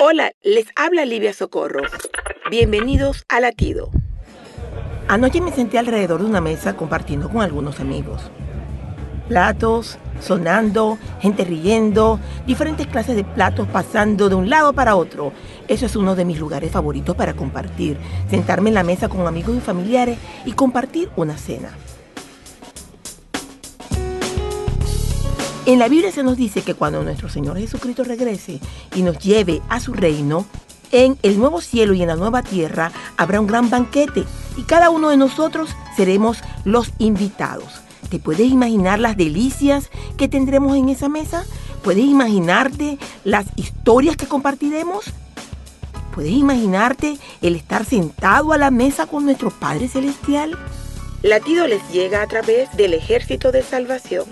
Hola, les habla Livia Socorro. Bienvenidos a Latido. Anoche me senté alrededor de una mesa compartiendo con algunos amigos. Platos sonando, gente riendo, diferentes clases de platos pasando de un lado para otro. Eso es uno de mis lugares favoritos para compartir, sentarme en la mesa con amigos y familiares y compartir una cena. En la Biblia se nos dice que cuando nuestro Señor Jesucristo regrese y nos lleve a su reino, en el nuevo cielo y en la nueva tierra habrá un gran banquete y cada uno de nosotros seremos los invitados. ¿Te puedes imaginar las delicias que tendremos en esa mesa? ¿Puedes imaginarte las historias que compartiremos? ¿Puedes imaginarte el estar sentado a la mesa con nuestro Padre Celestial? Latido les llega a través del ejército de salvación.